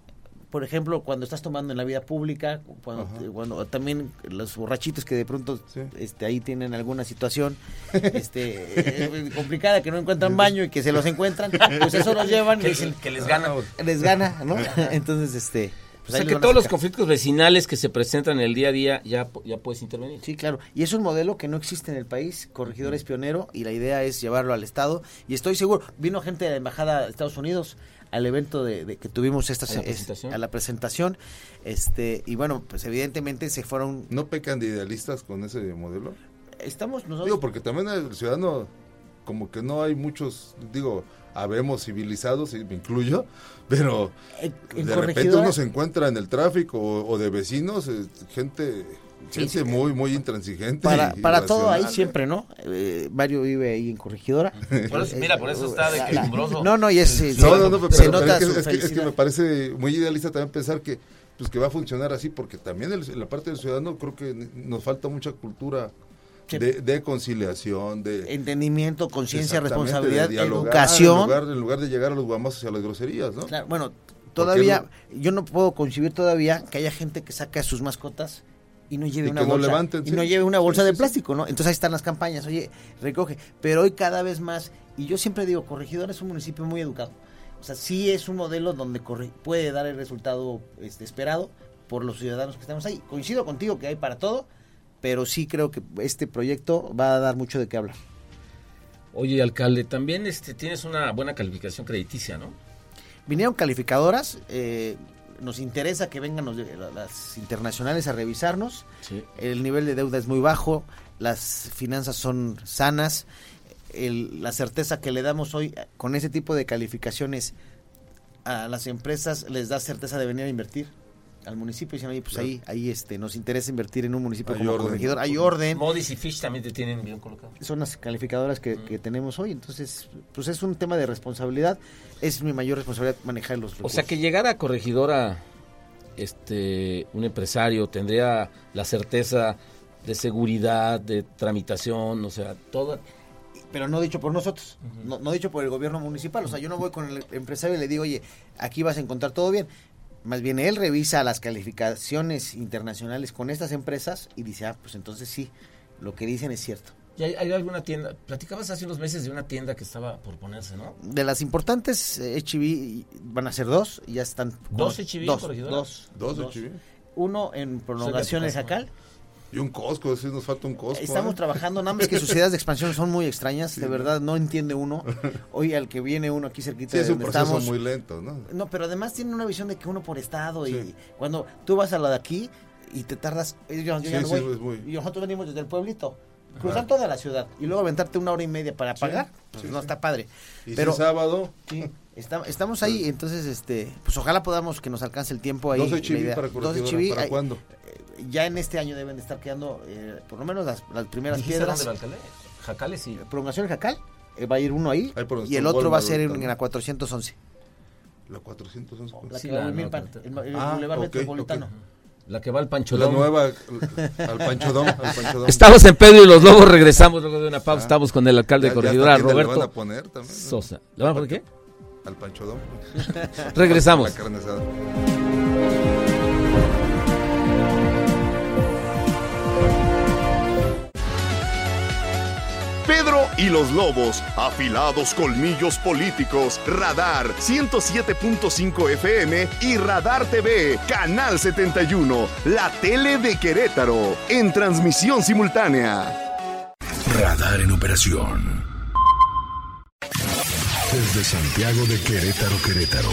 S3: Por ejemplo, cuando estás tomando en la vida pública, cuando, te- cuando también los borrachitos que de pronto
S2: Sí.
S3: este, ahí tienen alguna situación (laughs) este, eh, complicada, que no encuentran baño y que se los encuentran, pues eso los llevan y
S1: Que,
S3: dicen,
S1: que les gana.
S3: les gana, ¿no? (laughs) (laughs) Entonces, este...
S1: O
S3: pues
S1: sea que
S3: les
S1: todos los conflictos vecinales que se presentan en el día a día ya, ya puedes intervenir.
S3: Sí, claro. Y es un modelo que no existe en el país. Corregidor es pionero y la idea es llevarlo al Estado. Y estoy seguro, vino gente de la Embajada de Estados Unidos al evento de, de que tuvimos esta
S1: ¿A la
S3: es-
S1: presentación?
S3: a la presentación. Este, y bueno, pues evidentemente se fueron.
S2: ¿No pecan de idealistas con ese modelo?
S3: Estamos nosotros.
S2: Digo, porque también el ciudadano, como que no hay muchos, digo, habemos civilizados, y me incluyo, pero
S3: en, en
S2: de repente uno se encuentra en el tráfico o, o de vecinos, eh, gente, gente muy, muy intransigente.
S3: para, para todo
S2: irracional.
S3: siempre, ¿no? Eh, Mario vive ahí en Corregidora. (laughs)
S1: Por eso- mira, por eso está de
S3: La-
S1: quejumbroso.
S3: No, no, y es,
S2: No, no, no, pero,
S3: se
S2: pero
S3: nota
S2: es, que,
S3: su
S2: es que- es que
S3: felicidad.
S2: me parece muy idealista también pensar que pues que va a funcionar así, porque también el- en la parte del ciudadano creo que nos falta mucha cultura
S3: Sí.
S2: de, de conciliación, de
S3: Entendimiento, conciencia, responsabilidad,
S2: dialogar,
S3: educación.
S2: En lugar, en lugar de llegar a los guamazos y a las groserías, ¿no?
S3: Claro, bueno, todavía, yo no puedo concebir todavía que haya gente que saque a sus mascotas y no lleve
S2: Y
S3: una
S2: que no
S3: bolsa
S2: levanten,
S3: y
S2: sí.
S3: no lleve una bolsa
S2: Sí,
S3: de
S2: sí,
S3: plástico, ¿no? Entonces ahí están las campañas, oye, recoge, pero hoy cada vez más y yo siempre digo, Corregidora es un municipio muy educado. O sea, sí es un modelo donde corre- puede dar el resultado este, esperado por los ciudadanos que estamos ahí. Coincido contigo que hay para todo, pero sí creo que este proyecto va a dar mucho de qué hablar.
S1: Oye, alcalde, también este, tienes una buena calificación crediticia, ¿no?
S3: Vinieron calificadoras, eh, nos interesa que vengan los las internacionales a revisarnos.
S1: Sí.
S3: El nivel de deuda es muy bajo, las finanzas son sanas, el- la certeza que le damos hoy eh, con ese tipo de calificaciones a las empresas les da certeza de venir a invertir al municipio. Dicen, oye, pues
S2: Claro.
S3: ahí, ahí este, nos interesa invertir en un municipio
S2: Hay
S3: como
S2: orden.
S3: corregidor. Hay orden.
S1: Modis y Fish también te tienen bien colocado.
S3: Son las calificadoras que, que tenemos hoy. Entonces, pues es un tema de responsabilidad. Es mi mayor responsabilidad manejar los
S1: O sea que llegara a corregidora este un empresario tendría la certeza de seguridad, de tramitación, o sea, toda
S3: pero no dicho por nosotros, no, no dicho por el gobierno municipal. O sea, yo no voy con el empresario y le digo, oye, aquí vas a encontrar todo bien. Más bien él revisa las calificaciones internacionales con estas empresas y dice, ah, pues entonces sí, lo que dicen es cierto.
S1: ¿Y hay, hay alguna tienda? Platicabas hace unos meses de una tienda que estaba por ponerse, ¿no?
S3: De las importantes eh, HB van a ser dos, y ya están.
S1: ¿Dos HB,
S3: Dos,
S1: corregidora?
S3: dos,
S2: Dos
S3: dos. Uno en
S1: ¿no?
S3: Jacal.
S2: Y un Costco, sí nos falta un Costco.
S3: Estamos
S2: ¿eh?
S3: trabajando, nada más que sus ideas de expansión son muy extrañas, de verdad, no entiende uno. Hoy al que viene uno aquí cerquita
S2: Sí,
S3: de
S2: es un
S3: donde
S2: proceso
S3: estamos.
S2: muy lento, ¿no?
S3: No, pero además tiene una visión de que uno por estado y cuando tú vas a la de aquí y te tardas, eh, yo, yo ya
S2: Sí,
S3: no
S2: sí,
S3: voy.
S2: es muy-
S3: Y nosotros venimos desde el pueblito, cruzar toda la ciudad y luego aventarte una hora y media para pagar, pues no está padre.
S2: Y
S3: pero
S2: si sábado,
S3: sí, está- estamos ahí, entonces este, pues ojalá podamos que nos alcance el tiempo ahí.
S2: dos de
S3: la
S2: Chiví
S3: idea.
S2: para
S3: Dos de
S2: corregidora,
S3: Chiví,
S2: ¿para
S3: ahí-
S2: cuándo?
S3: eh, ya en este año deben de estar quedando eh, por lo menos las, las primeras
S1: ¿Dijiste
S3: piedras.
S1: dónde, alcalde? Jacales sí.
S3: Prolongación en Jacal, eh, va a ir uno ahí y el otro va a ser en, en la 411.
S2: La 411.
S3: La
S1: Sí,
S3: que va
S1: la
S3: Milpan, el, el
S2: Ah,
S3: Boulevard Metropolitano.
S1: La que va al Pancho
S2: La nueva, al Panchodón, al Panchodón.
S1: Estamos en Pedro y los Lobos, regresamos luego de una pausa.
S2: Ah.
S1: Estamos con el alcalde
S2: Ya-
S1: de Corregidora,
S2: tienda le
S1: Roberto
S2: van a poner también, ¿no?
S1: Sosa. ¿Le van a poner qué?
S2: Al Panchodón.
S1: Regresamos.
S2: La carne asada.
S4: Y los Lobos, afilados colmillos políticos, Radar 107.5 FM y Radar TV, Canal 71, la tele de Querétaro, en transmisión simultánea.
S5: Radar en operación. Desde Santiago de Querétaro, Querétaro.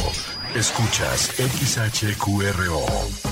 S5: Escuchas XHQRO.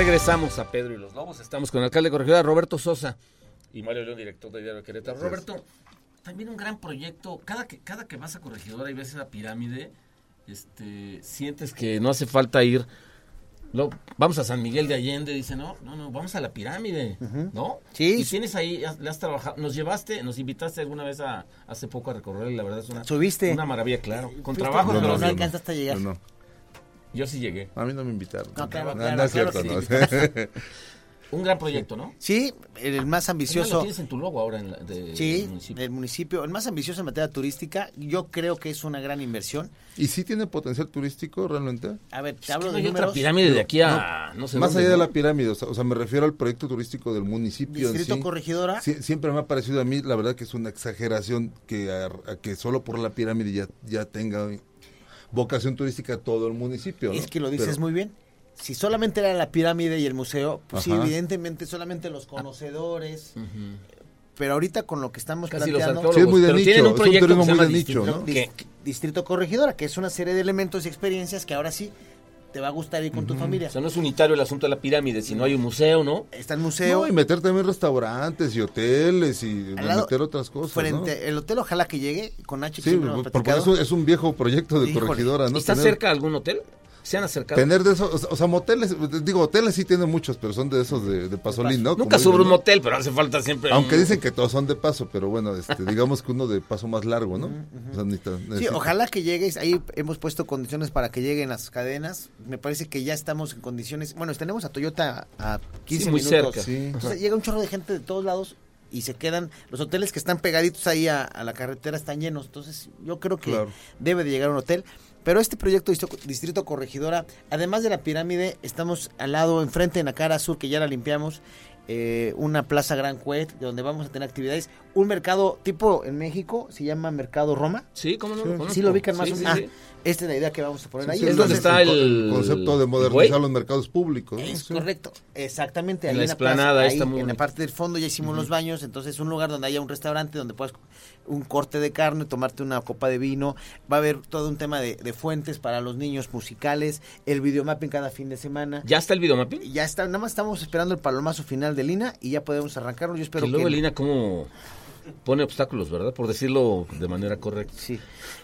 S1: Regresamos a Pedro y los Lobos. Estamos con el alcalde de Corregidora, Roberto Sosa, y Mario León, director de Diario de Querétaro. Roberto, también un gran proyecto. Cada que, cada que vas a Corregidora y ves esa pirámide, este, sientes que no hace falta ir. Lo- vamos a San Miguel de Allende, dice, no, no, no, vamos a la pirámide, ¿no?
S3: Sí.
S1: Y tienes ahí, has- le has trabajado, nos llevaste, nos invitaste alguna vez a, hace poco a recorrer y la verdad es una,
S3: ¿Subiste?
S1: una maravilla, claro. Con trabajo,
S3: pero
S1: pero
S3: no
S1: sí.
S3: alcanzaste a llegar.
S1: Yo sí llegué.
S2: A mí no me invitaron.
S3: No, claro,
S2: no,
S3: claro,
S2: no es
S3: claro
S2: cierto,
S3: que
S2: no. (laughs)
S1: Un gran proyecto, ¿no?
S3: Sí, el más
S1: más, lo
S3: ambicioso.
S1: tienes en tu logo ahora en la, de,
S3: Sí,
S1: del municipio.
S3: del municipio. El más ambicioso en materia turística. Yo creo que es una gran inversión.
S2: ¿Y sí tiene potencial turístico realmente?
S3: A ver, te
S1: Es que
S3: hablo
S1: no
S3: de
S1: hay otra
S3: números.
S1: pirámide de aquí a no, sé
S2: Más
S1: dónde,
S2: allá de la pirámide, o sea, o sea, me refiero al proyecto turístico del municipio en
S3: Distrito
S2: sí.
S3: Corregidora.
S2: Sie- siempre me ha parecido a mí, la verdad que es una exageración que, a- a que solo por la pirámide ya, ya tenga vocación turística todo el municipio. ¿no?
S3: Es que lo dices
S2: Pero-
S3: muy bien. Si solamente era la pirámide y el museo, pues sí, evidentemente solamente los conocedores. Pero ahorita con lo que estamos
S1: Casi
S3: planteando.
S2: Sí, es muy de
S1: pero
S2: nicho,
S1: tienen un
S2: es un
S1: proyecto
S2: turismo
S1: que se
S2: muy
S1: llama
S2: de nicho,
S1: Distrito
S3: Corregidora, que es una serie de elementos y experiencias que ahora sí te va a gustar ir con tu familia.
S1: O sea, no es unitario el asunto de la pirámide, sino hay un museo, ¿no?
S3: Está el museo.
S2: No, y meter también restaurantes y hoteles y
S3: lado-
S2: meter otras cosas. ¿no?
S3: frente el hotel ojalá que llegue con H
S2: Sí, porque
S3: platicado.
S2: es un, es un viejo proyecto de
S3: Híjole,
S2: corregidora, ¿no?
S1: ¿Está
S2: Tener-
S1: cerca algún hotel? ¿Se han acercado?
S2: Tener de esos, o sea- moteles, digo, hoteles sí tienen muchos, pero son de esos de, de pasolín, ¿no?
S1: Nunca sobre un
S2: ¿no?
S1: motel, pero hace falta siempre
S2: Aunque
S1: un-
S2: dicen que todos son de paso, pero bueno, este, digamos que uno de paso más largo, ¿no? O sea, necesita-
S3: Sí,
S2: necesita-
S3: ojalá que llegues. Ahí hemos puesto condiciones para que lleguen las cadenas. Me parece que ya estamos en condiciones. Bueno, tenemos a Toyota a 15
S1: Sí, muy
S3: minutos.
S1: cerca.
S2: Sí.
S3: Entonces llega un chorro de gente de todos lados y se quedan. Los hoteles que están pegaditos ahí a, a la carretera están llenos. Entonces yo creo que
S2: Claro.
S3: debe de llegar un hotel. Pero este proyecto Distrito- Corregidora, además de la pirámide, estamos al lado, enfrente, en la cara sur, que ya la limpiamos. Eh, una plaza Gran Cuet, donde vamos a tener actividades. Un mercado tipo en México, se llama Mercado Roma.
S1: Sí, ¿cómo no?
S2: Sí.
S1: lo.
S3: Sí, lo ubican más
S1: Sí,
S3: o menos.
S1: sí.
S3: Ah, esta es la idea que vamos a poner
S2: Sí,
S3: ahí.
S2: sí,
S1: es
S3: Entonces,
S1: donde está el-
S2: concepto de modernizar los mercados públicos. ¿no?
S3: Es
S2: Sí.
S3: correcto, exactamente.
S1: En
S3: ahí
S1: la
S3: plaza,
S1: explanada,
S3: ahí,
S1: está muy
S3: en la parte del fondo ya hicimos los baños, entonces un lugar donde haya un restaurante donde puedas un corte de carne, tomarte una copa de vino, va a haber todo un tema de, de fuentes para los niños musicales, el videomapping cada fin de semana.
S1: ¿Ya está el videomapping?
S3: Ya está, nada más estamos esperando el palomazo final de Lina y ya podemos arrancarlo. Yo espero
S1: que luego
S3: que
S1: Lina como pone obstáculos, ¿verdad? Por decirlo de manera correcta.
S3: Sí,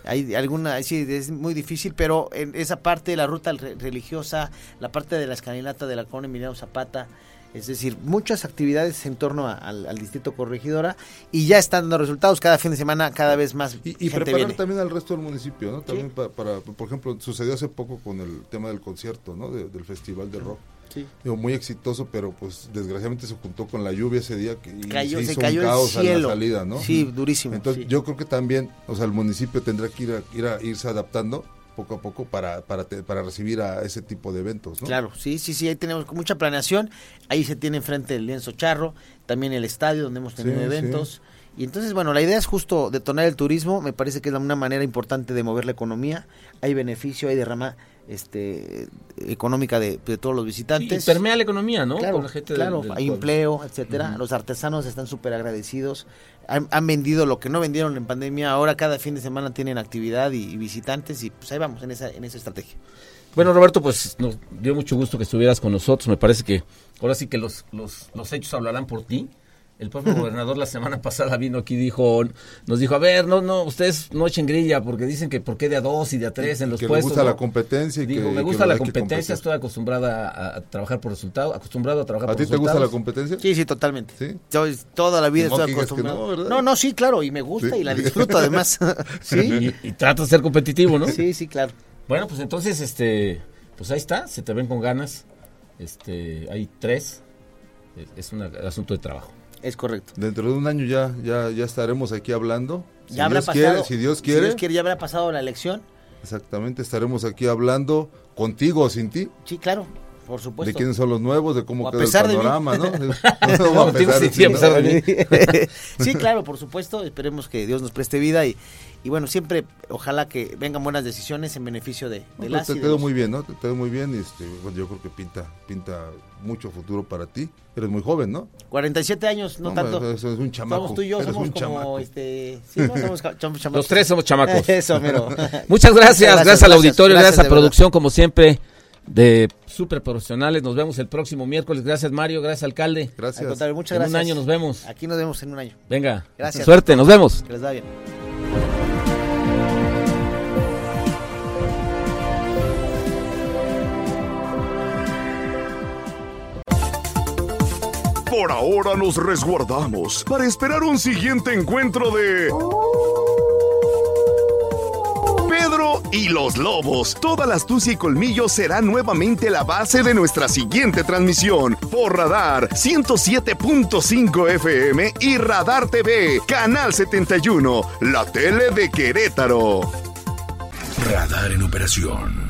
S3: hay alguna, sí, es muy difícil, pero en esa parte de la ruta re- religiosa, la parte de la escalinata de la colonia Emiliano Zapata, es decir, muchas actividades en torno a- al, al distrito corregidora y ya están dando resultados cada fin de semana, cada vez más
S2: Y, y
S3: gente
S2: preparar
S3: viene.
S2: también al resto del municipio, ¿no? También pa- para, por ejemplo, sucedió hace poco con el tema del concierto, ¿no? De- del festival de rock.
S3: Sí.
S2: Digo, muy exitoso, pero pues desgraciadamente se juntó con la lluvia ese día que,
S3: Cayó,
S2: se
S3: se
S2: hizo
S3: cayó
S2: un
S3: el
S2: caos
S3: cielo.
S2: en la salida, ¿no?
S3: Sí, durísimo.
S2: Entonces
S3: sí.
S2: yo creo que también, o sea, el municipio tendrá que ir a, ir a irse adaptando poco a poco para, para, te- para recibir a ese tipo de eventos, ¿no?
S3: Claro, sí, sí, sí, ahí tenemos mucha planeación. Ahí se tiene enfrente el lienzo charro, también el estadio donde hemos tenido
S2: Sí,
S3: eventos. Y entonces, bueno, la idea es justo detonar el turismo, me parece que es una manera importante de mover la economía. Hay beneficio, hay derrama este económica de, de todos los
S1: Y
S3: visitantes.
S1: permea la economía, ¿no?
S3: Claro,
S1: Con la gente del-
S3: claro,
S1: del
S3: hay
S1: pueblo.
S3: empleo, etcétera. Los artesanos están súper agradecidos. Han, han vendido lo que no vendieron en pandemia. Ahora cada fin de semana tienen actividad y, y visitantes y pues ahí vamos en esa en esa estrategia.
S1: Bueno, Roberto, pues nos dio mucho gusto que estuvieras con nosotros. Me parece que ahora sí que los, los, los hechos hablarán por ti. El propio gobernador la semana pasada vino aquí y dijo, nos dijo, a ver, no, no, ustedes no echen grilla porque dicen que por qué de a dos y de a tres en los
S2: que
S1: puestos.
S2: gusta
S1: ¿no?".
S2: la competencia y
S1: Digo,
S2: que-
S1: me gusta la competencia, estoy acostumbrada a, a trabajar por resultado, acostumbrado a trabajar
S2: ¿A
S1: por
S2: ti te gusta la
S1: resultados.
S2: competencia?
S3: Sí, sí, totalmente.
S2: ¿Sí?
S3: Yo toda la vida estoy acostumbrado.
S2: no,
S3: no, no, sí, claro, y me gusta
S2: Sí.
S3: y la disfruto además. (laughs) (laughs) sí,
S1: Y, y trata de ser competitivo, ¿no?
S3: sí, sí, claro.
S1: Bueno, pues entonces, este, pues ahí está, se te ven con ganas. Este, hay tres. Es- Es un asunto de trabajo.
S3: Es correcto.
S2: Dentro de un año ya, ya, ya estaremos aquí hablando. Si
S3: Ya habrá
S2: Dios
S3: pasado.
S2: quiere, si Dios quiere,
S3: ya habrá pasado la elección.
S2: exactamente, estaremos aquí hablando contigo o sin ti.
S3: Sí, claro, por
S2: De
S3: supuesto.
S2: quiénes son los nuevos, de cómo queda el
S3: de
S2: panorama, ¿no? (laughs) (laughs)
S1: No,
S2: de
S1: sí, a
S2: ti, ¿no?
S1: pesar de mí. (laughs)
S3: sí, claro, por supuesto. Esperemos que Dios nos preste vida y, y bueno, siempre ojalá que vengan buenas decisiones en beneficio de,
S2: No,
S3: de
S2: pero
S3: las
S2: te
S3: de
S2: quedó
S3: los-
S2: muy bien, ¿no? Te quedó muy bien y este, bueno, yo creo que pinta, pinta mucho futuro para ti. Eres muy joven, ¿no?
S3: 47 años, no,
S2: No,
S3: tanto.
S2: eso es un chamaco.
S3: Somos tú y yo,
S2: Eres
S3: somos como
S2: chamaco.
S3: este, sí, no somos chamacos.
S1: Los tres somos chamacos.
S3: Eso, mero.
S1: Muchas gracias, gracias, al auditorio, gracias,
S3: de
S1: a
S3: verdad.
S1: producción, como siempre, de súper profesionales. Nos vemos el próximo miércoles. Gracias, Mario. Gracias, alcalde.
S3: Al
S2: Gracias.
S3: muchas
S1: En un año nos vemos.
S3: Aquí nos vemos en un año.
S1: Venga,
S3: Gracias.
S1: suerte, nos vemos.
S3: Que les da bien.
S4: Por ahora nos resguardamos para esperar un siguiente encuentro de... Y los lobos. Toda la astucia y colmillo será nuevamente la base de nuestra siguiente transmisión. Por Radar 107.5 FM y Radar TV, Canal 71, la tele de Querétaro.
S5: Radar en operación.